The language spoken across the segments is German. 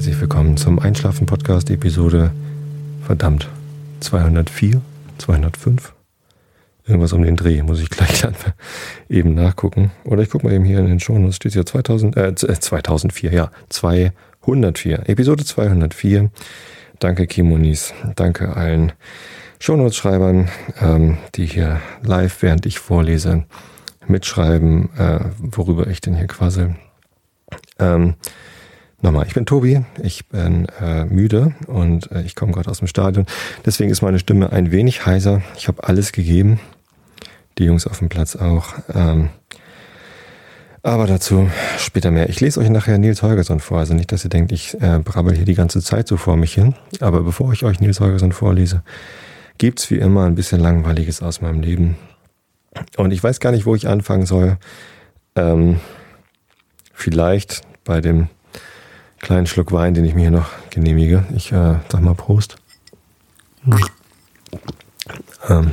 herzlich willkommen zum Einschlafen-Podcast, Episode, verdammt, 204, 205? Irgendwas um den Dreh, muss ich gleich dann eben nachgucken. Oder ich gucke mal eben hier in den Show, es steht ja 2000, äh, 2004, ja, 204, Episode 204. Danke Kimonis, danke allen Shownotes-Schreibern, ähm, die hier live, während ich vorlese, mitschreiben, äh, worüber ich denn hier quasi. Ähm, Nochmal, ich bin Tobi, ich bin äh, müde und äh, ich komme gerade aus dem Stadion. Deswegen ist meine Stimme ein wenig heiser. Ich habe alles gegeben. Die Jungs auf dem Platz auch. Ähm, aber dazu später mehr. Ich lese euch nachher Nils Holgersson vor. Also nicht, dass ihr denkt, ich äh, brabbel hier die ganze Zeit so vor mich hin. Aber bevor ich euch Nils Holgersson vorlese, gibt's wie immer ein bisschen Langweiliges aus meinem Leben. Und ich weiß gar nicht, wo ich anfangen soll. Ähm, vielleicht bei dem kleinen Schluck Wein, den ich mir hier noch genehmige. Ich äh, sag mal Prost. Ähm,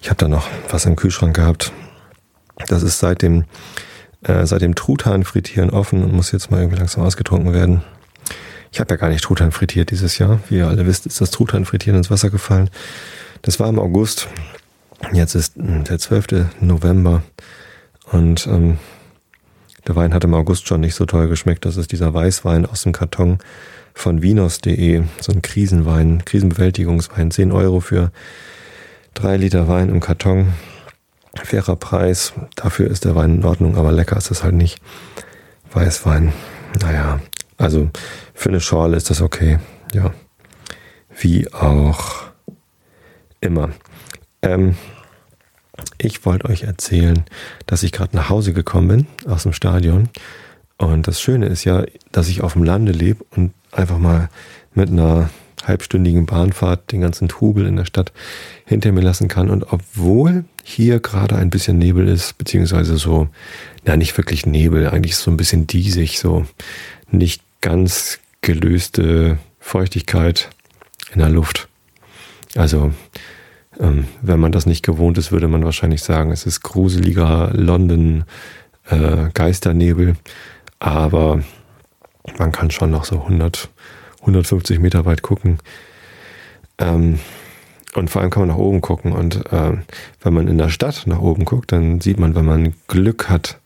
ich habe da noch was im Kühlschrank gehabt. Das ist seit dem, äh, seit dem Truthahn frittieren offen und muss jetzt mal irgendwie langsam ausgetrunken werden. Ich habe ja gar nicht Truthahn frittiert dieses Jahr. Wie ihr alle wisst, ist das Truthahn frittieren ins Wasser gefallen. Das war im August. Jetzt ist hm, der 12. November und ähm, der Wein hat im August schon nicht so toll geschmeckt. Das ist dieser Weißwein aus dem Karton von vinos.de. So ein Krisenwein, Krisenbewältigungswein. 10 Euro für drei Liter Wein im Karton. Fairer Preis. Dafür ist der Wein in Ordnung, aber lecker ist es halt nicht. Weißwein. Naja, also für eine Schorle ist das okay. Ja. Wie auch immer. Ähm, ich wollte euch erzählen, dass ich gerade nach Hause gekommen bin aus dem Stadion. Und das Schöne ist ja, dass ich auf dem Lande lebe und einfach mal mit einer halbstündigen Bahnfahrt den ganzen Trubel in der Stadt hinter mir lassen kann. Und obwohl hier gerade ein bisschen Nebel ist, beziehungsweise so, na nicht wirklich Nebel, eigentlich so ein bisschen diesig, so nicht ganz gelöste Feuchtigkeit in der Luft. Also ähm, wenn man das nicht gewohnt ist, würde man wahrscheinlich sagen, es ist gruseliger London äh, Geisternebel. Aber man kann schon noch so 100, 150 Meter weit gucken. Ähm, und vor allem kann man nach oben gucken. Und äh, wenn man in der Stadt nach oben guckt, dann sieht man, wenn man Glück hat,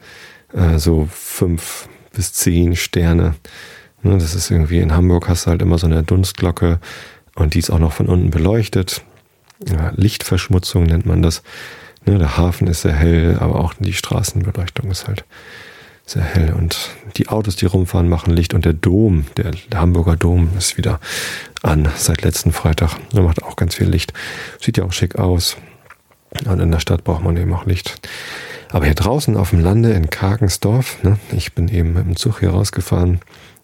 äh, so fünf bis zehn Sterne. Ne, das ist irgendwie in Hamburg hast du halt immer so eine Dunstglocke und die ist auch noch von unten beleuchtet ja, Lichtverschmutzung nennt man das. Ne, der Hafen ist sehr hell, aber auch die Straßenbeleuchtung ist halt sehr hell. Und die Autos, die rumfahren, machen Licht. Und der Dom, der, der Hamburger Dom, ist wieder an seit letzten Freitag. Der macht auch ganz viel Licht. Sieht ja auch schick aus. Und in der Stadt braucht man eben auch Licht. Aber hier draußen auf dem Lande in Karkensdorf, ne, ich bin eben mit dem Zug hier rausgefahren,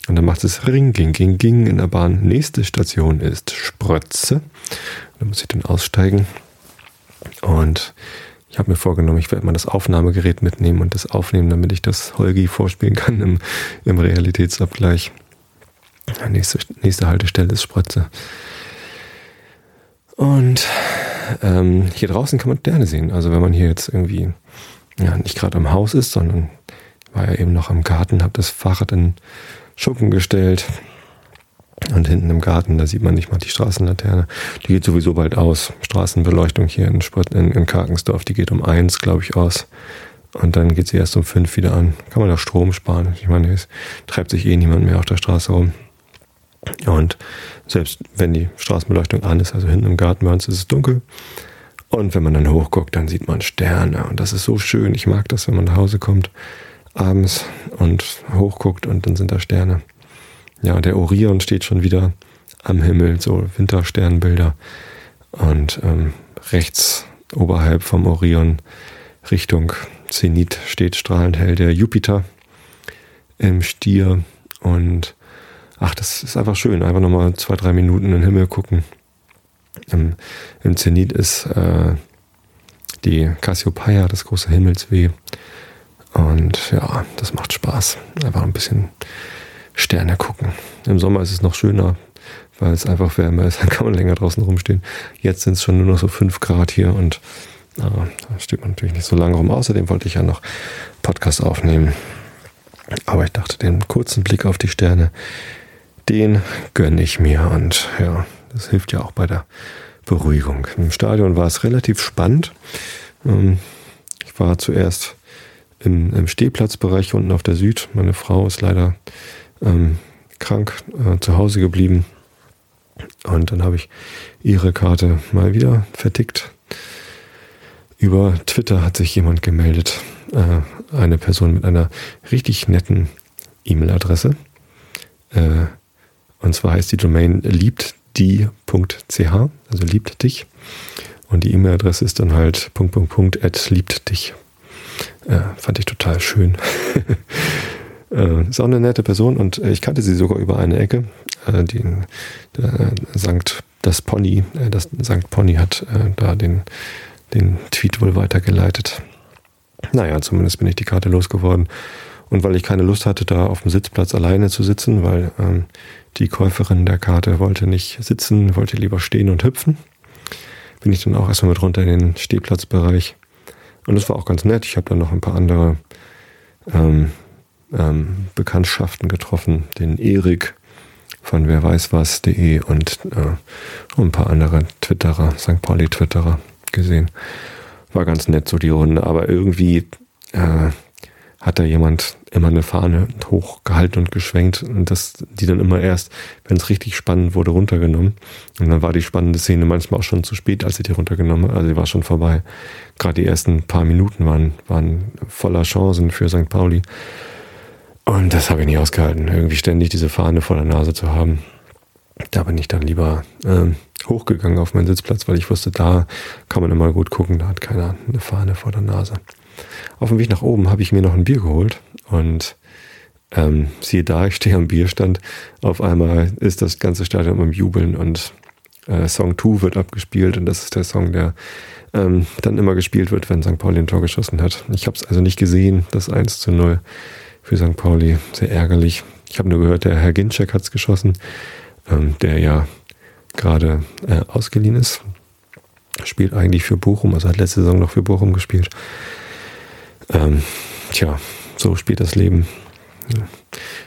und dann macht es Ring, ging, ging, ging in der Bahn. Nächste Station ist Sprötze. Da muss ich dann aussteigen. Und ich habe mir vorgenommen, ich werde mal das Aufnahmegerät mitnehmen und das aufnehmen, damit ich das Holgi vorspielen kann im, im Realitätsabgleich. Nächste, nächste Haltestelle ist Sprötze. Und ähm, hier draußen kann man Sterne sehen. Also wenn man hier jetzt irgendwie ja, nicht gerade am Haus ist, sondern war ja eben noch am Garten, habe das Fahrrad in Schuppen gestellt. Und hinten im Garten, da sieht man nicht mal die Straßenlaterne. Die geht sowieso bald aus. Straßenbeleuchtung hier in, Sport, in, in Karkensdorf, die geht um eins, glaube ich, aus. Und dann geht sie erst um fünf wieder an. Kann man da Strom sparen. Ich meine, es treibt sich eh niemand mehr auf der Straße rum. Und selbst wenn die Straßenbeleuchtung an ist, also hinten im Garten bei uns ist es dunkel. Und wenn man dann hochguckt, dann sieht man Sterne. Und das ist so schön. Ich mag das, wenn man nach Hause kommt abends und hochguckt und dann sind da Sterne. Ja, der Orion steht schon wieder am Himmel, so Wintersternbilder. Und ähm, rechts oberhalb vom Orion Richtung Zenit steht strahlend hell der Jupiter im Stier. Und ach, das ist einfach schön. Einfach nochmal zwei, drei Minuten in den Himmel gucken. Im, im Zenit ist äh, die Cassiopeia, das große Himmelsweh. Und ja, das macht Spaß. Einfach ein bisschen Sterne gucken. Im Sommer ist es noch schöner, weil es einfach wärmer ist. Dann kann man länger draußen rumstehen. Jetzt sind es schon nur noch so 5 Grad hier und äh, da steht man natürlich nicht so lange rum. Außerdem wollte ich ja noch Podcast aufnehmen. Aber ich dachte, den kurzen Blick auf die Sterne, den gönne ich mir. Und ja, das hilft ja auch bei der Beruhigung. Im Stadion war es relativ spannend. Ähm, ich war zuerst im, im Stehplatzbereich unten auf der Süd. Meine Frau ist leider ähm, krank äh, zu Hause geblieben. Und dann habe ich ihre Karte mal wieder vertickt. Über Twitter hat sich jemand gemeldet. Äh, eine Person mit einer richtig netten E-Mail-Adresse. Äh, und zwar heißt die Domain liebtdie.ch, also liebt dich. Und die E-Mail-Adresse ist dann halt Punkt, Punkt, Punkt, at liebt dich. Äh, fand ich total schön. äh, ist auch eine nette Person und ich kannte sie sogar über eine Ecke. Äh, die, der Sankt, das Pony, äh, das Sankt Pony hat äh, da den, den Tweet wohl weitergeleitet. Naja, zumindest bin ich die Karte losgeworden. Und weil ich keine Lust hatte, da auf dem Sitzplatz alleine zu sitzen, weil ähm, die Käuferin der Karte wollte nicht sitzen, wollte lieber stehen und hüpfen, bin ich dann auch erstmal mit runter in den Stehplatzbereich. Und das war auch ganz nett. Ich habe dann noch ein paar andere ähm, ähm, Bekanntschaften getroffen. Den Erik von wer weiß was.de und äh, ein paar andere Twitterer, St. Pauli-Twitterer gesehen. War ganz nett so die Runde, aber irgendwie äh, hat da jemand immer eine Fahne hochgehalten und geschwenkt und das, die dann immer erst, wenn es richtig spannend wurde, runtergenommen. Und dann war die spannende Szene manchmal auch schon zu spät, als sie die runtergenommen hat. Also sie war schon vorbei. Gerade die ersten paar Minuten waren, waren voller Chancen für St. Pauli. Und das habe ich nicht ausgehalten, irgendwie ständig diese Fahne vor der Nase zu haben. Da bin ich dann lieber ähm, hochgegangen auf meinen Sitzplatz, weil ich wusste, da kann man immer gut gucken, da hat keiner eine Fahne vor der Nase. Auf dem Weg nach oben habe ich mir noch ein Bier geholt und ähm, siehe da, ich stehe am Bierstand. Auf einmal ist das ganze Stadion am Jubeln und äh, Song 2 wird abgespielt und das ist der Song, der ähm, dann immer gespielt wird, wenn St. Pauli ein Tor geschossen hat. Ich habe es also nicht gesehen, das 1 zu 0 für St. Pauli. Sehr ärgerlich. Ich habe nur gehört, der Herr Ginczek hat es geschossen, ähm, der ja gerade äh, ausgeliehen ist. Spielt eigentlich für Bochum, also hat letzte Saison noch für Bochum gespielt. Ähm, tja, so spielt das Leben.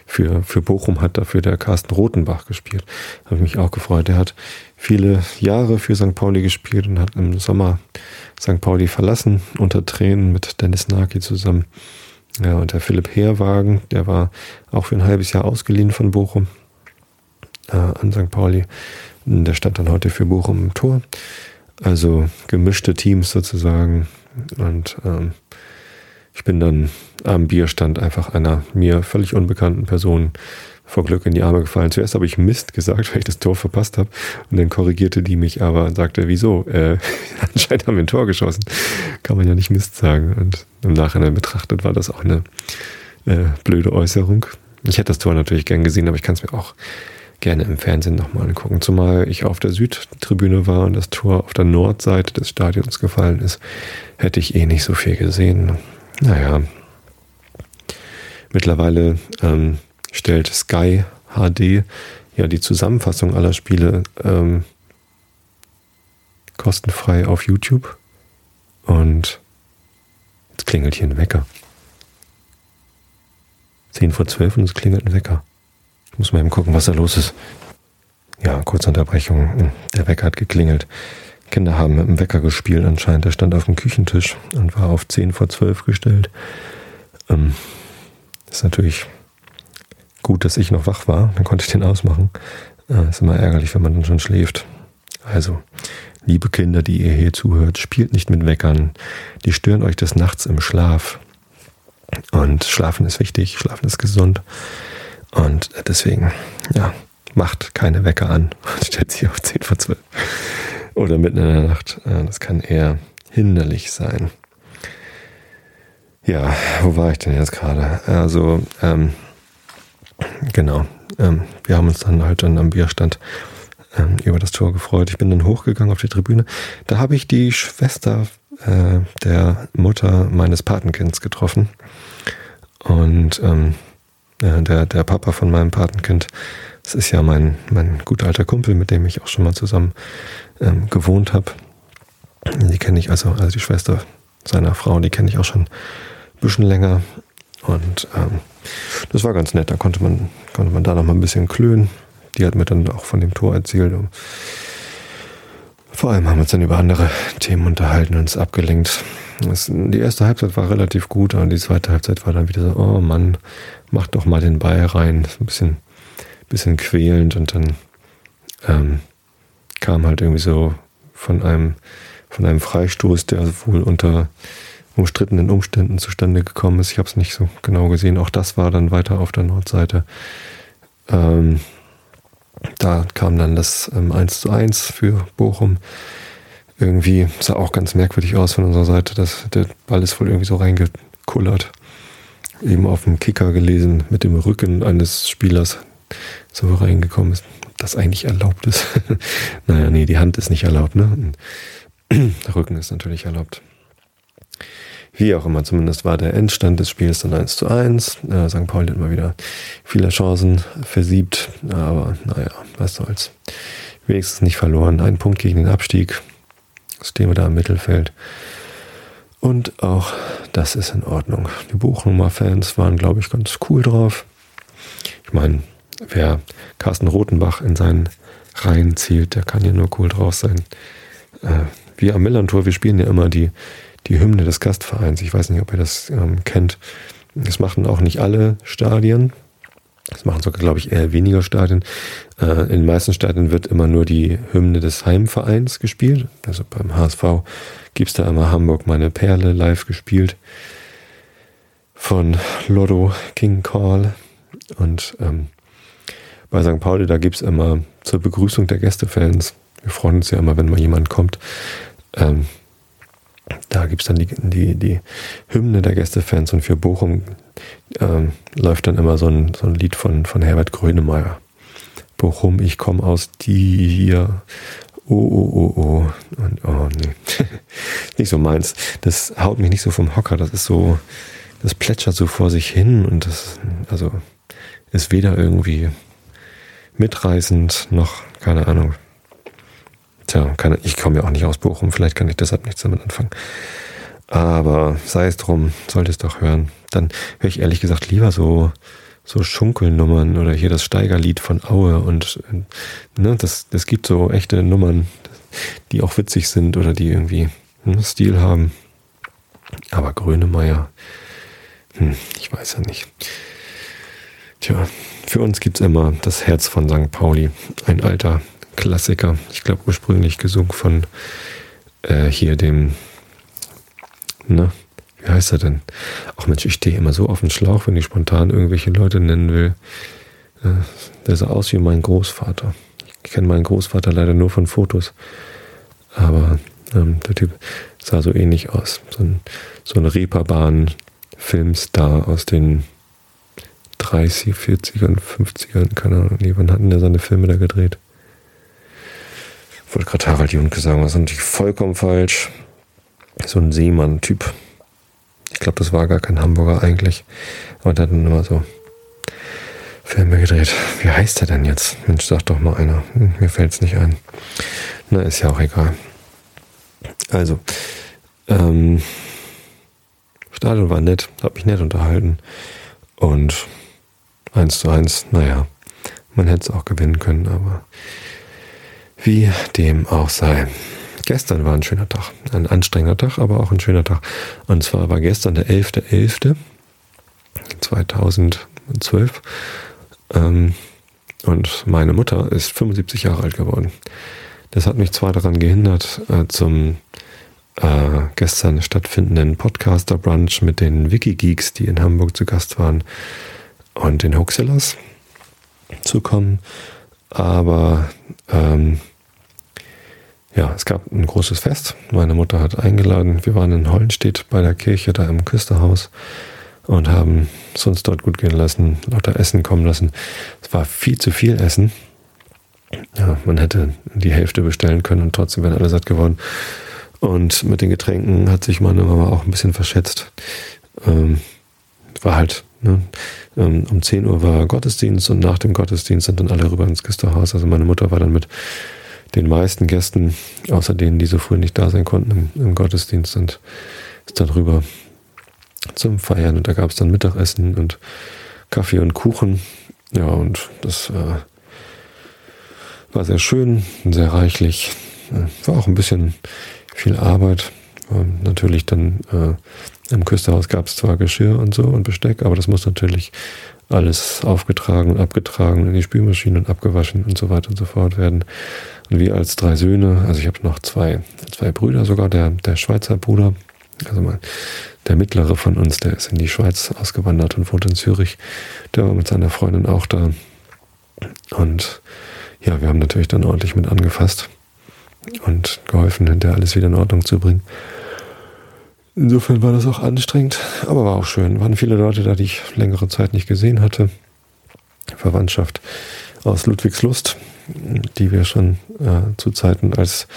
Für, für Bochum hat dafür der Carsten Rotenbach gespielt. Habe mich auch gefreut. Der hat viele Jahre für St. Pauli gespielt und hat im Sommer St. Pauli verlassen, unter Tränen mit Dennis Naki zusammen. Ja, und der Philipp Heerwagen, der war auch für ein halbes Jahr ausgeliehen von Bochum äh, an St. Pauli. Der stand dann heute für Bochum im Tor. Also gemischte Teams sozusagen. Und ähm, ich bin dann am Bierstand einfach einer mir völlig unbekannten Person vor Glück in die Arme gefallen. Zuerst habe ich Mist gesagt, weil ich das Tor verpasst habe. Und dann korrigierte die mich aber und sagte, wieso? Äh, anscheinend haben wir ein Tor geschossen. Kann man ja nicht Mist sagen. Und im Nachhinein betrachtet war das auch eine äh, blöde Äußerung. Ich hätte das Tor natürlich gern gesehen, aber ich kann es mir auch gerne im Fernsehen nochmal angucken. Zumal ich auf der Südtribüne war und das Tor auf der Nordseite des Stadions gefallen ist, hätte ich eh nicht so viel gesehen. Naja, mittlerweile ähm, stellt Sky HD ja die Zusammenfassung aller Spiele ähm, kostenfrei auf YouTube. Und jetzt klingelt hier ein Wecker. 10 vor 12 und es klingelt ein Wecker. Ich muss mal eben gucken, was da los ist. Ja, kurze Unterbrechung. Der Wecker hat geklingelt. Kinder haben mit dem Wecker gespielt anscheinend. Der stand auf dem Küchentisch und war auf 10 vor 12 gestellt. Ähm, ist natürlich gut, dass ich noch wach war. Dann konnte ich den ausmachen. Äh, ist immer ärgerlich, wenn man dann schon schläft. Also, liebe Kinder, die ihr hier zuhört, spielt nicht mit Weckern. Die stören euch des Nachts im Schlaf. Und Schlafen ist wichtig, Schlafen ist gesund. Und deswegen, ja, macht keine Wecker an und stellt sie auf 10 vor 12 oder mitten in der Nacht. Das kann eher hinderlich sein. Ja, wo war ich denn jetzt gerade? Also, ähm, genau. Ähm, wir haben uns dann halt dann am Bierstand ähm, über das Tor gefreut. Ich bin dann hochgegangen auf die Tribüne. Da habe ich die Schwester äh, der Mutter meines Patenkinds getroffen. Und ähm, äh, der, der Papa von meinem Patenkind, das ist ja mein, mein guter alter Kumpel, mit dem ich auch schon mal zusammen ähm, gewohnt habe. Die kenne ich also, also die Schwester seiner Frau, die kenne ich auch schon ein bisschen länger. Und ähm, das war ganz nett. Da konnte man, konnte man da noch mal ein bisschen klönen. Die hat mir dann auch von dem Tor erzählt. Und vor allem haben wir uns dann über andere Themen unterhalten und uns abgelenkt. Das, die erste Halbzeit war relativ gut, und die zweite Halbzeit war dann wieder so, oh Mann, mach doch mal den Ball rein. Ein bisschen, bisschen quälend und dann ähm, kam halt irgendwie so von einem, von einem Freistoß, der wohl unter umstrittenen Umständen zustande gekommen ist. Ich habe es nicht so genau gesehen. Auch das war dann weiter auf der Nordseite. Ähm, da kam dann das ähm, 1 zu 1 für Bochum. Irgendwie sah auch ganz merkwürdig aus von unserer Seite. dass der Ball ist wohl irgendwie so reingekullert. Eben auf dem Kicker gelesen, mit dem Rücken eines Spielers so reingekommen ist. Ob das eigentlich erlaubt ist? naja, nee, die Hand ist nicht erlaubt, ne? Der Rücken ist natürlich erlaubt. Wie auch immer, zumindest war der Endstand des Spiels dann 1 zu 1. Äh, St. Pauli hat mal wieder viele Chancen versiebt, aber naja, was soll's. Wenigstens nicht verloren. Ein Punkt gegen den Abstieg. Stehen wir da im Mittelfeld. Und auch das ist in Ordnung. Die Buchnumer Fans waren, glaube ich, ganz cool drauf. Ich meine, wer Carsten Rotenbach in seinen Reihen zielt, der kann ja nur cool drauf sein. Äh, wir am Millantor, wir spielen ja immer die die Hymne des Gastvereins. Ich weiß nicht, ob ihr das ähm, kennt. Das machen auch nicht alle Stadien. Das machen sogar, glaube ich, eher weniger Stadien. Äh, in den meisten Stadien wird immer nur die Hymne des Heimvereins gespielt. Also beim HSV gibt es da immer Hamburg meine Perle live gespielt. Von Lotto King Call. Und ähm, bei St. Pauli, da gibt es immer zur Begrüßung der Gästefans, wir freuen uns ja immer, wenn mal jemand kommt, ähm, da gibt es dann die, die, die Hymne der Gästefans und für Bochum ähm, läuft dann immer so ein, so ein Lied von, von Herbert Grönemeyer. Bochum, ich komme aus dir. Oh, oh, oh, oh. Und, oh, nee. nicht so meins. Das haut mich nicht so vom Hocker. Das ist so, das plätschert so vor sich hin und das, also, ist weder irgendwie mitreißend noch, keine Ahnung, Tja, kann, ich komme ja auch nicht aus Bochum, vielleicht kann ich deshalb nichts damit anfangen. Aber sei es drum, sollte es doch hören. Dann höre ich ehrlich gesagt lieber so, so Schunkelnummern oder hier das Steigerlied von Aue und ne, das, das gibt so echte Nummern, die auch witzig sind oder die irgendwie ne, Stil haben. Aber Grönemeyer, hm, ich weiß ja nicht. Tja, für uns gibt es immer das Herz von St. Pauli, ein alter Klassiker. Ich glaube ursprünglich gesungen von äh, hier dem, ne, wie heißt er denn? Ach Mensch, ich stehe immer so auf den Schlauch, wenn ich spontan irgendwelche Leute nennen will. Äh, der sah aus wie mein Großvater. Ich kenne meinen Großvater leider nur von Fotos. Aber ähm, der Typ sah so ähnlich aus. So ein, so ein Reeperbahn-Filmstar aus den 30, 40ern, 50ern, keine Ahnung. Nee, wann hatten der seine Filme da gedreht? Wollte gerade Harald Junke sagen, das ist natürlich vollkommen falsch. So ein Seemann-Typ. Ich glaube, das war gar kein Hamburger eigentlich. Aber der hat dann immer so Filme gedreht. Wie heißt der denn jetzt? Mensch, sag doch mal einer. Hm, mir fällt es nicht ein. Na, ist ja auch egal. Also, ähm, Stadion war nett, hab mich nett unterhalten. Und eins zu eins, naja, man hätte es auch gewinnen können, aber wie dem auch sei. Gestern war ein schöner Tag. Ein anstrengender Tag, aber auch ein schöner Tag. Und zwar war gestern der 11.11.2012. Ähm, und meine Mutter ist 75 Jahre alt geworden. Das hat mich zwar daran gehindert, äh, zum äh, gestern stattfindenden Podcaster-Brunch mit den Wikigeeks, die in Hamburg zu Gast waren, und den Hoaxillas zu kommen. Aber ähm, ja, es gab ein großes Fest. Meine Mutter hat eingeladen. Wir waren in Hollenstedt bei der Kirche, da im Küsterhaus und haben es uns dort gut gehen lassen, lauter Essen kommen lassen. Es war viel zu viel Essen. Ja, man hätte die Hälfte bestellen können und trotzdem wären alle satt geworden. Und mit den Getränken hat sich meine Mama auch ein bisschen verschätzt. Ähm, war halt, ne, ähm, um 10 Uhr war Gottesdienst und nach dem Gottesdienst sind dann alle rüber ins Küsterhaus. Also meine Mutter war dann mit den meisten Gästen, außer denen, die so früh nicht da sein konnten im, im Gottesdienst, sind, ist dann rüber. zum Feiern und da gab es dann Mittagessen und Kaffee und Kuchen. Ja, und das äh, war sehr schön, sehr reichlich. Äh, war auch ein bisschen viel Arbeit. Und natürlich dann äh, im Küsterhaus gab es zwar Geschirr und so und Besteck, aber das muss natürlich alles aufgetragen und abgetragen in die Spülmaschine und abgewaschen und so weiter und so fort werden. Und wir als drei Söhne, also ich habe noch zwei, zwei Brüder sogar, der, der Schweizer Bruder, also mein, der mittlere von uns, der ist in die Schweiz ausgewandert und wohnt in Zürich. Der war mit seiner Freundin auch da. Und ja, wir haben natürlich dann ordentlich mit angefasst und geholfen, hinterher alles wieder in Ordnung zu bringen. Insofern war das auch anstrengend, aber war auch schön. Waren viele Leute da, die ich längere Zeit nicht gesehen hatte. Verwandtschaft aus Ludwigslust, die wir schon äh, zu Zeiten, als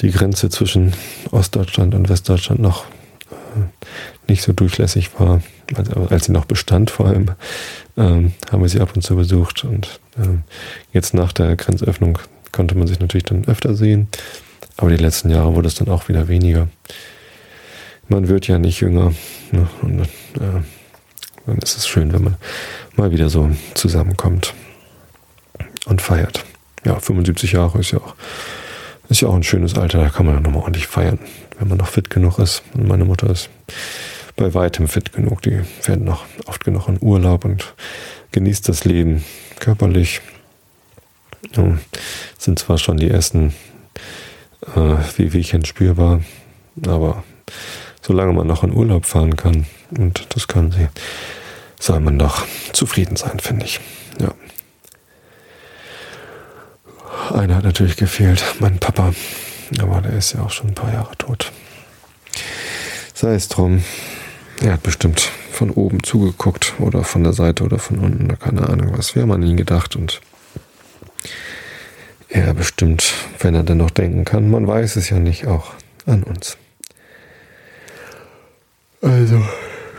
die Grenze zwischen Ostdeutschland und Westdeutschland noch äh, nicht so durchlässig war, also als sie noch bestand vor allem, ähm, haben wir sie ab und zu besucht. Und ähm, jetzt nach der Grenzöffnung konnte man sich natürlich dann öfter sehen. Aber die letzten Jahre wurde es dann auch wieder weniger man wird ja nicht jünger. Ne? Und äh, dann ist es schön, wenn man mal wieder so zusammenkommt und feiert. Ja, 75 Jahre ist ja auch, ist ja auch ein schönes Alter, da kann man ja nochmal ordentlich feiern, wenn man noch fit genug ist. Und meine Mutter ist bei weitem fit genug. Die fährt noch oft genug in Urlaub und genießt das Leben körperlich. Ja, sind zwar schon die ersten äh, Wehwehchen spürbar, aber solange man noch in Urlaub fahren kann, und das kann sie, soll man doch zufrieden sein, finde ich. Ja. Einer hat natürlich gefehlt, mein Papa, aber der ist ja auch schon ein paar Jahre tot. Sei es drum, er hat bestimmt von oben zugeguckt oder von der Seite oder von unten, keine Ahnung was. Wir haben an ihn gedacht und er bestimmt, wenn er denn noch denken kann, man weiß es ja nicht, auch an uns. Also,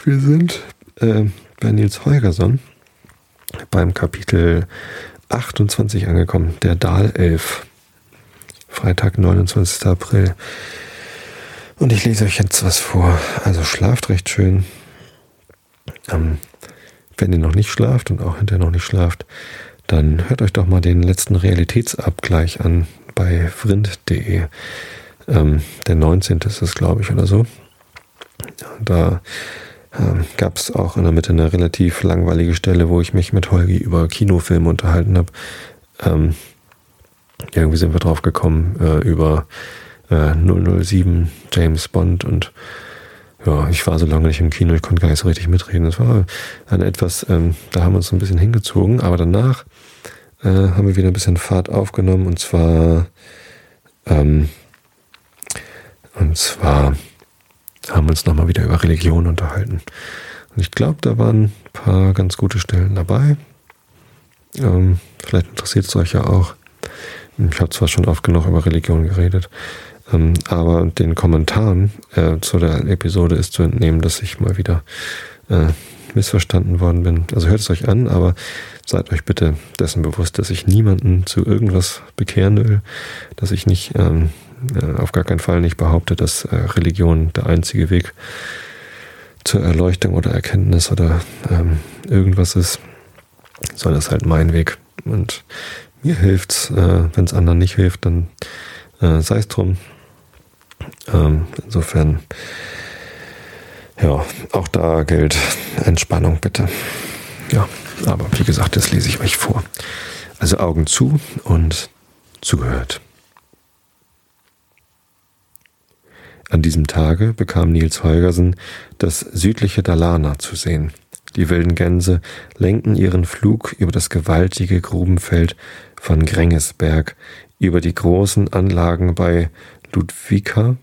wir sind äh, bei Nils Holgersson beim Kapitel 28 angekommen, der Dahlelf. Freitag, 29. April. Und ich lese euch jetzt was vor. Also schlaft recht schön. Ähm, wenn ihr noch nicht schlaft und auch hinterher noch nicht schlaft, dann hört euch doch mal den letzten Realitätsabgleich an bei vrind.de. Ähm, der 19. ist es, glaube ich, oder so. Da ähm, gab es auch in der Mitte eine relativ langweilige Stelle, wo ich mich mit Holgi über Kinofilme unterhalten habe. Ähm, irgendwie sind wir drauf gekommen äh, über äh, 007, James Bond und ja, ich war so lange nicht im Kino, ich konnte gar nicht so richtig mitreden. Es war ein etwas, ähm, da haben wir uns ein bisschen hingezogen, aber danach äh, haben wir wieder ein bisschen Fahrt aufgenommen und zwar ähm, und zwar haben uns nochmal wieder über Religion unterhalten. Und ich glaube, da waren ein paar ganz gute Stellen dabei. Ähm, vielleicht interessiert es euch ja auch. Ich habe zwar schon oft genug über Religion geredet, ähm, aber den Kommentaren äh, zu der Episode ist zu entnehmen, dass ich mal wieder äh, missverstanden worden bin. Also hört es euch an, aber seid euch bitte dessen bewusst, dass ich niemanden zu irgendwas bekehren will, dass ich nicht ähm, äh, auf gar keinen Fall nicht behaupte, dass äh, Religion der einzige Weg zur Erleuchtung oder Erkenntnis oder ähm, irgendwas ist, sondern es ist halt mein Weg. Und mir hilft's, äh, wenn es anderen nicht hilft, dann äh, sei es drum. Ähm, insofern, ja, auch da gilt Entspannung bitte. Ja, aber wie gesagt, das lese ich euch vor. Also Augen zu und zugehört. An diesem Tage bekam Nils Holgersen das südliche Dalarna zu sehen. Die wilden Gänse lenkten ihren Flug über das gewaltige Grubenfeld von Grengesberg, über die großen Anlagen bei Ludwika,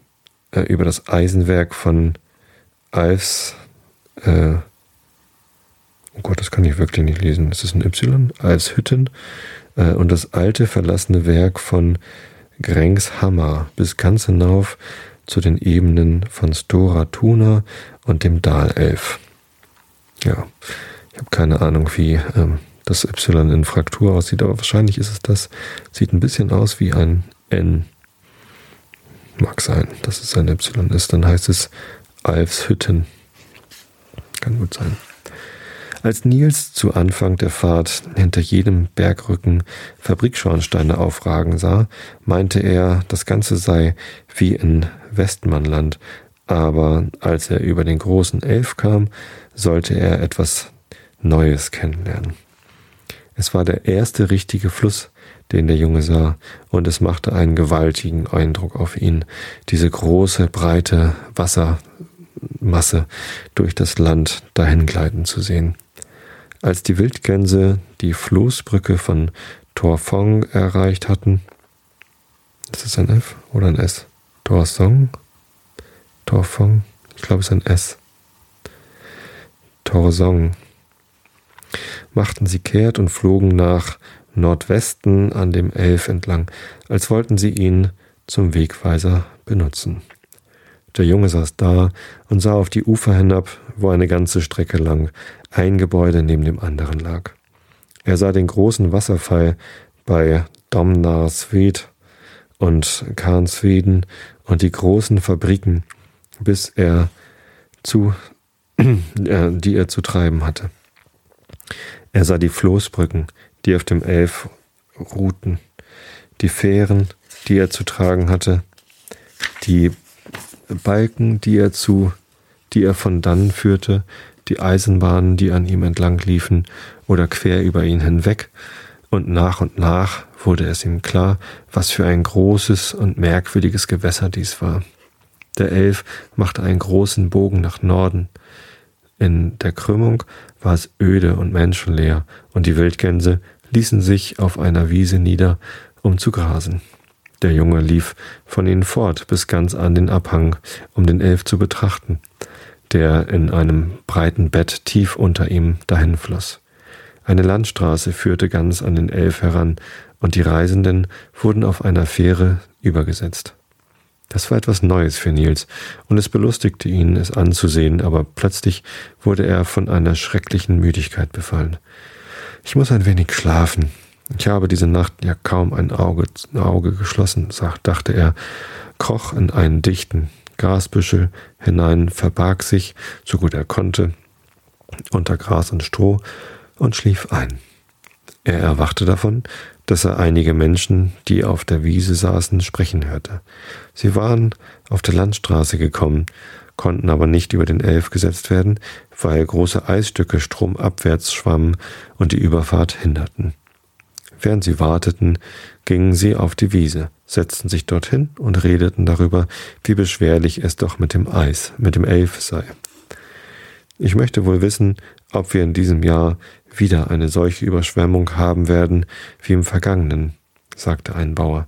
äh, über das Eisenwerk von Alfs, äh, oh Gott, das kann ich wirklich nicht lesen, ist das ein Y? Alfshütten, äh, und das alte verlassene Werk von Grengshammer bis ganz hinauf zu den Ebenen von Stora Tuna und dem Dalelf. Ja, ich habe keine Ahnung, wie ähm, das Y in Fraktur aussieht, aber wahrscheinlich ist es das. Sieht ein bisschen aus wie ein N. Mag sein, dass es ein Y ist. Dann heißt es Alfshütten. Kann gut sein. Als Nils zu Anfang der Fahrt hinter jedem Bergrücken Fabrikschornsteine aufragen sah, meinte er, das Ganze sei wie in Westmannland, aber als er über den großen Elf kam, sollte er etwas Neues kennenlernen. Es war der erste richtige Fluss, den der Junge sah, und es machte einen gewaltigen Eindruck auf ihn, diese große, breite Wassermasse durch das Land dahingleiten zu sehen. Als die Wildgänse die Floßbrücke von Torfong erreicht hatten, ist es ein F oder ein S? Torsong? Torfong? Ich glaube, es ist ein S. Torsong. Machten sie kehrt und flogen nach Nordwesten an dem Elf entlang, als wollten sie ihn zum Wegweiser benutzen. Der Junge saß da und sah auf die Ufer hinab, wo eine ganze Strecke lang ein Gebäude neben dem anderen lag. Er sah den großen Wasserfall bei Domnarsved und Karnsveden und die großen Fabriken, bis er zu, äh, die er zu treiben hatte. Er sah die Floßbrücken, die auf dem Elf ruhten, die Fähren, die er zu tragen hatte, die Balken, die er zu, die er von dann führte, die Eisenbahnen, die an ihm entlang liefen oder quer über ihn hinweg, und nach und nach wurde es ihm klar, was für ein großes und merkwürdiges Gewässer dies war. Der Elf machte einen großen Bogen nach Norden. In der Krümmung war es öde und menschenleer, und die Wildgänse ließen sich auf einer Wiese nieder, um zu grasen. Der Junge lief von ihnen fort bis ganz an den Abhang, um den Elf zu betrachten der in einem breiten Bett tief unter ihm dahinfloss. Eine Landstraße führte ganz an den Elf heran, und die Reisenden wurden auf einer Fähre übergesetzt. Das war etwas Neues für Nils, und es belustigte ihn, es anzusehen, aber plötzlich wurde er von einer schrecklichen Müdigkeit befallen. Ich muss ein wenig schlafen. Ich habe diese Nacht ja kaum ein Auge, Auge geschlossen, dachte er, kroch in einen dichten, Grasbüschel hinein, verbarg sich, so gut er konnte, unter Gras und Stroh und schlief ein. Er erwachte davon, dass er einige Menschen, die auf der Wiese saßen, sprechen hörte. Sie waren auf der Landstraße gekommen, konnten aber nicht über den Elf gesetzt werden, weil große Eisstücke stromabwärts schwammen und die Überfahrt hinderten. Während sie warteten, gingen sie auf die Wiese, setzten sich dorthin und redeten darüber, wie beschwerlich es doch mit dem Eis, mit dem Elf sei. Ich möchte wohl wissen, ob wir in diesem Jahr wieder eine solche Überschwemmung haben werden wie im vergangenen, sagte ein Bauer.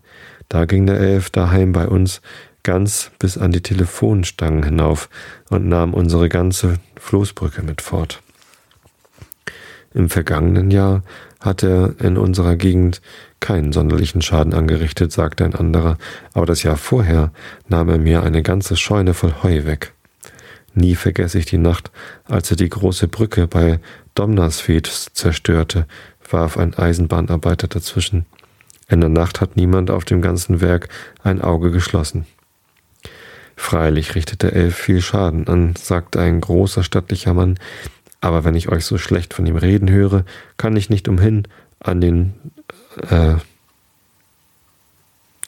Da ging der Elf daheim bei uns ganz bis an die Telefonstangen hinauf und nahm unsere ganze Floßbrücke mit fort. Im vergangenen Jahr hat er in unserer Gegend keinen sonderlichen Schaden angerichtet, sagte ein anderer, aber das Jahr vorher nahm er mir eine ganze Scheune voll Heu weg. Nie vergesse ich die Nacht, als er die große Brücke bei Domnasfeld zerstörte, warf ein Eisenbahnarbeiter dazwischen. In der Nacht hat niemand auf dem ganzen Werk ein Auge geschlossen. Freilich richtete Elf viel Schaden an, sagte ein großer stattlicher Mann, aber wenn ich euch so schlecht von ihm reden höre, kann ich nicht umhin, an den, äh,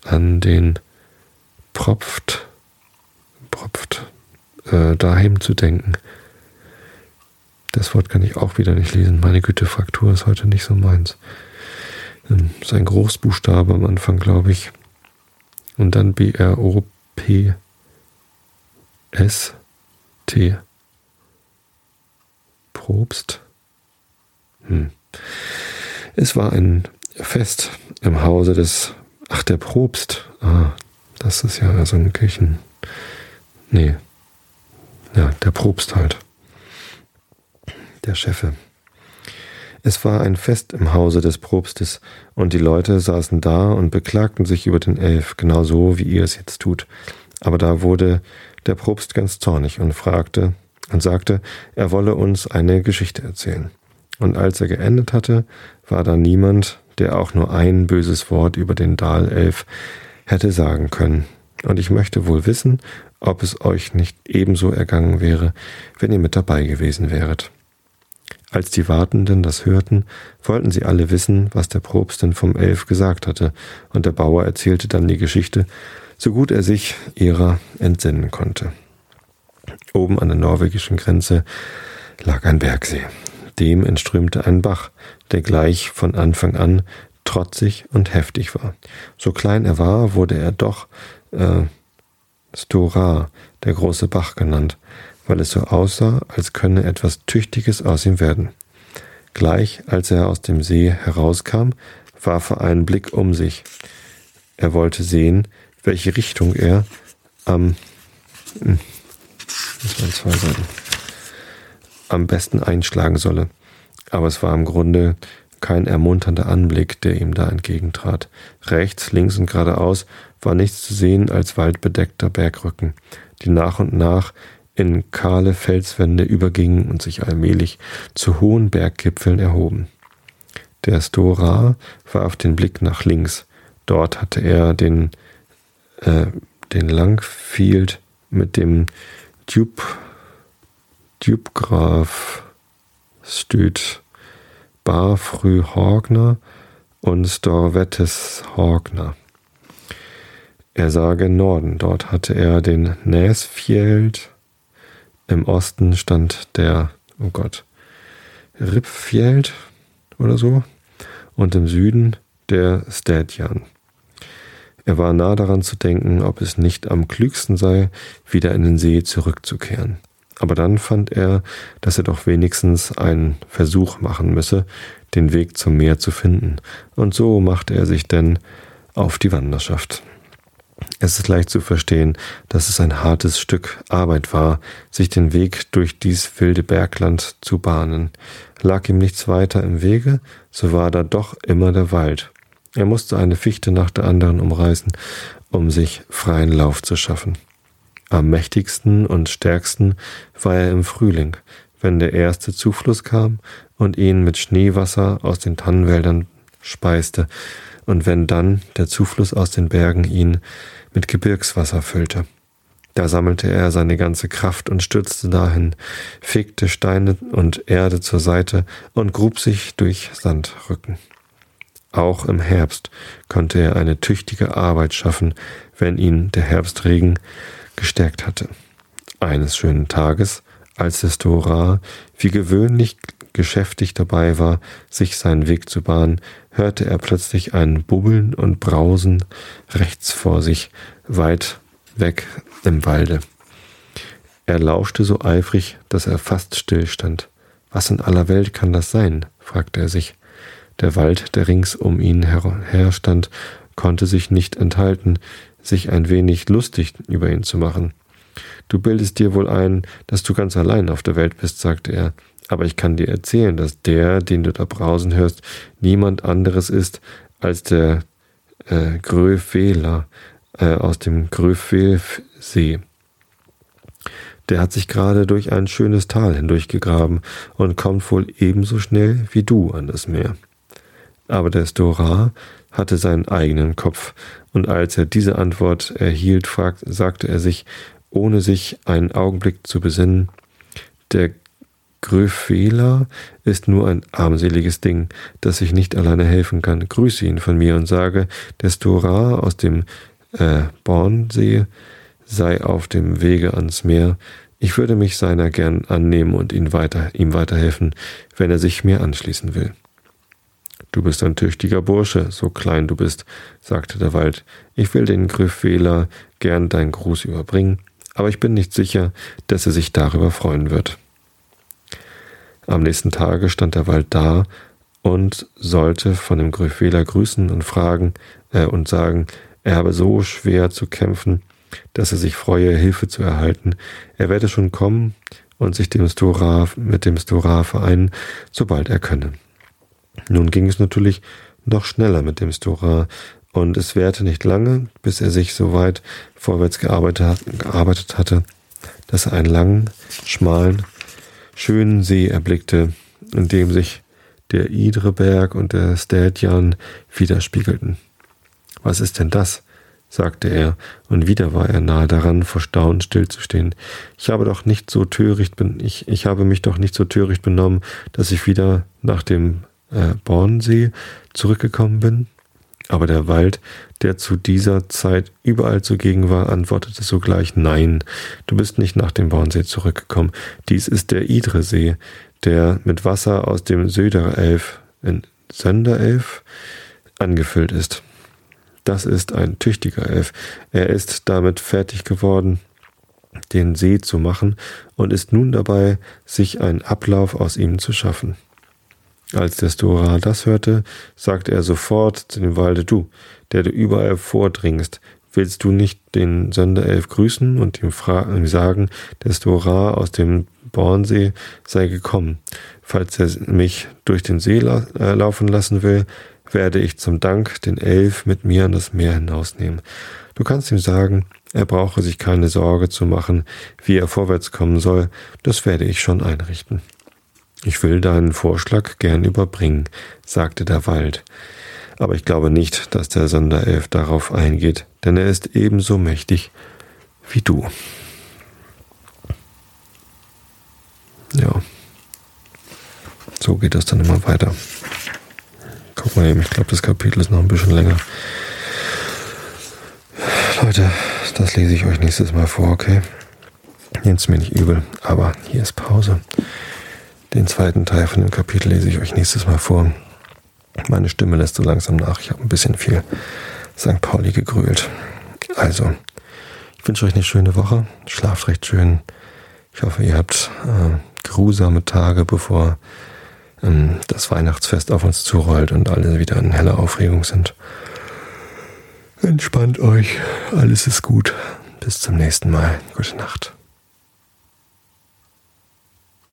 an den Propft, Propft, äh, daheim zu denken. Das Wort kann ich auch wieder nicht lesen. Meine Güte, Fraktur ist heute nicht so meins. Das ähm, ist ein Großbuchstabe am Anfang, glaube ich. Und dann B-R-O-P-S-T. Propst. Hm. Es war ein Fest im Hause des, ach, der Propst. Ah, das ist ja so ein Kirchen. Nee. Ja, der Propst halt. Der Chefe. Es war ein Fest im Hause des Propstes, und die Leute saßen da und beklagten sich über den Elf, genau so, wie ihr es jetzt tut. Aber da wurde der Propst ganz zornig und fragte, und sagte, er wolle uns eine Geschichte erzählen. Und als er geendet hatte, war da niemand, der auch nur ein böses Wort über den Dalelf hätte sagen können. Und ich möchte wohl wissen, ob es euch nicht ebenso ergangen wäre, wenn ihr mit dabei gewesen wäret. Als die Wartenden das hörten, wollten sie alle wissen, was der Propst denn vom Elf gesagt hatte, und der Bauer erzählte dann die Geschichte, so gut er sich ihrer entsinnen konnte. Oben an der norwegischen Grenze lag ein Bergsee. Dem entströmte ein Bach, der gleich von Anfang an trotzig und heftig war. So klein er war, wurde er doch äh, Stora, der große Bach genannt, weil es so aussah, als könne etwas Tüchtiges aus ihm werden. Gleich als er aus dem See herauskam, warf er einen Blick um sich. Er wollte sehen, welche Richtung er am hm, Seiten, am besten einschlagen solle. Aber es war im Grunde kein ermunternder Anblick, der ihm da entgegentrat. Rechts, links und geradeaus war nichts zu sehen als waldbedeckter Bergrücken, die nach und nach in kahle Felswände übergingen und sich allmählich zu hohen Berggipfeln erhoben. Der Stora warf den Blick nach links. Dort hatte er den, äh, den Langfield mit dem Dupe, Dubgraf Stüt Barfrü Hogner und Storvettes Hogner. Er sah gen Norden, dort hatte er den Näsfjeld, im Osten stand der, oh Gott, Rippfjeld oder so, und im Süden der Stadjan. Er war nah daran zu denken, ob es nicht am klügsten sei, wieder in den See zurückzukehren. Aber dann fand er, dass er doch wenigstens einen Versuch machen müsse, den Weg zum Meer zu finden, und so machte er sich denn auf die Wanderschaft. Es ist leicht zu verstehen, dass es ein hartes Stück Arbeit war, sich den Weg durch dies wilde Bergland zu bahnen. Lag ihm nichts weiter im Wege, so war da doch immer der Wald. Er musste eine Fichte nach der anderen umreißen, um sich freien Lauf zu schaffen. Am mächtigsten und stärksten war er im Frühling, wenn der erste Zufluss kam und ihn mit Schneewasser aus den Tannenwäldern speiste, und wenn dann der Zufluss aus den Bergen ihn mit Gebirgswasser füllte. Da sammelte er seine ganze Kraft und stürzte dahin, fegte Steine und Erde zur Seite und grub sich durch Sandrücken. Auch im Herbst konnte er eine tüchtige Arbeit schaffen, wenn ihn der Herbstregen gestärkt hatte. Eines schönen Tages, als der Stora wie gewöhnlich geschäftig dabei war, sich seinen Weg zu bahnen, hörte er plötzlich ein Bubbeln und Brausen rechts vor sich, weit weg im Walde. Er lauschte so eifrig, dass er fast stillstand. Was in aller Welt kann das sein? fragte er sich. Der Wald, der rings um ihn her stand, konnte sich nicht enthalten, sich ein wenig lustig über ihn zu machen. Du bildest dir wohl ein, dass du ganz allein auf der Welt bist, sagte er, aber ich kann dir erzählen, dass der, den du da brausen hörst, niemand anderes ist als der äh, Gröfwähler äh, aus dem Gröfwelsee. Der hat sich gerade durch ein schönes Tal hindurchgegraben und kommt wohl ebenso schnell wie du an das Meer. Aber der Stora hatte seinen eigenen Kopf, und als er diese Antwort erhielt, fragt, sagte er sich, ohne sich einen Augenblick zu besinnen, der Gröfela ist nur ein armseliges Ding, das sich nicht alleine helfen kann. Grüße ihn von mir und sage, der Stora aus dem äh, Bornsee sei auf dem Wege ans Meer. Ich würde mich seiner gern annehmen und ihn weiter, ihm weiterhelfen, wenn er sich mir anschließen will. Du bist ein tüchtiger Bursche, so klein du bist, sagte der Wald. Ich will den Grüffwähler gern deinen Gruß überbringen, aber ich bin nicht sicher, dass er sich darüber freuen wird. Am nächsten Tage stand der Wald da und sollte von dem Grüffwähler grüßen und fragen äh, und sagen, er habe so schwer zu kämpfen, dass er sich freue, Hilfe zu erhalten. Er werde schon kommen und sich dem Stora, mit dem Stora vereinen, sobald er könne. Nun ging es natürlich noch schneller mit dem Stora, und es währte nicht lange, bis er sich so weit vorwärts gearbeitet, gearbeitet hatte, dass er einen langen, schmalen, schönen See erblickte, in dem sich der Idreberg und der Städjan widerspiegelten. Was ist denn das? sagte er, und wieder war er nahe daran, vor Staunen stillzustehen. Ich habe doch nicht so töricht, bin, ich, ich habe mich doch nicht so töricht benommen, dass ich wieder nach dem äh, Bornsee zurückgekommen bin. Aber der Wald, der zu dieser Zeit überall zugegen war, antwortete sogleich Nein, du bist nicht nach dem Bornsee zurückgekommen. Dies ist der Idresee, der mit Wasser aus dem Söderelf, in Sönderelf, angefüllt ist. Das ist ein tüchtiger Elf. Er ist damit fertig geworden, den See zu machen und ist nun dabei, sich einen Ablauf aus ihm zu schaffen. Als der Stora das hörte, sagte er sofort zu dem Walde, du, der du überall vordringst, willst du nicht den Sonderelf grüßen und ihm, ihm sagen, der Stora aus dem Bornsee sei gekommen. Falls er mich durch den See la äh, laufen lassen will, werde ich zum Dank den Elf mit mir an das Meer hinausnehmen. Du kannst ihm sagen, er brauche sich keine Sorge zu machen, wie er vorwärts kommen soll, das werde ich schon einrichten. Ich will deinen Vorschlag gern überbringen, sagte der Wald. Aber ich glaube nicht, dass der Sonderelf darauf eingeht, denn er ist ebenso mächtig wie du. Ja. So geht das dann immer weiter. Guck mal eben, ich glaube, das Kapitel ist noch ein bisschen länger. Leute, das lese ich euch nächstes Mal vor, okay? Nehmt mir nicht übel, aber hier ist Pause. Den zweiten Teil von dem Kapitel lese ich euch nächstes Mal vor. Meine Stimme lässt so langsam nach. Ich habe ein bisschen viel St. Pauli gegrölt. Also, ich wünsche euch eine schöne Woche. Schlaft recht schön. Ich hoffe, ihr habt äh, grusame Tage, bevor ähm, das Weihnachtsfest auf uns zurollt und alle wieder in heller Aufregung sind. Entspannt euch, alles ist gut. Bis zum nächsten Mal. Gute Nacht.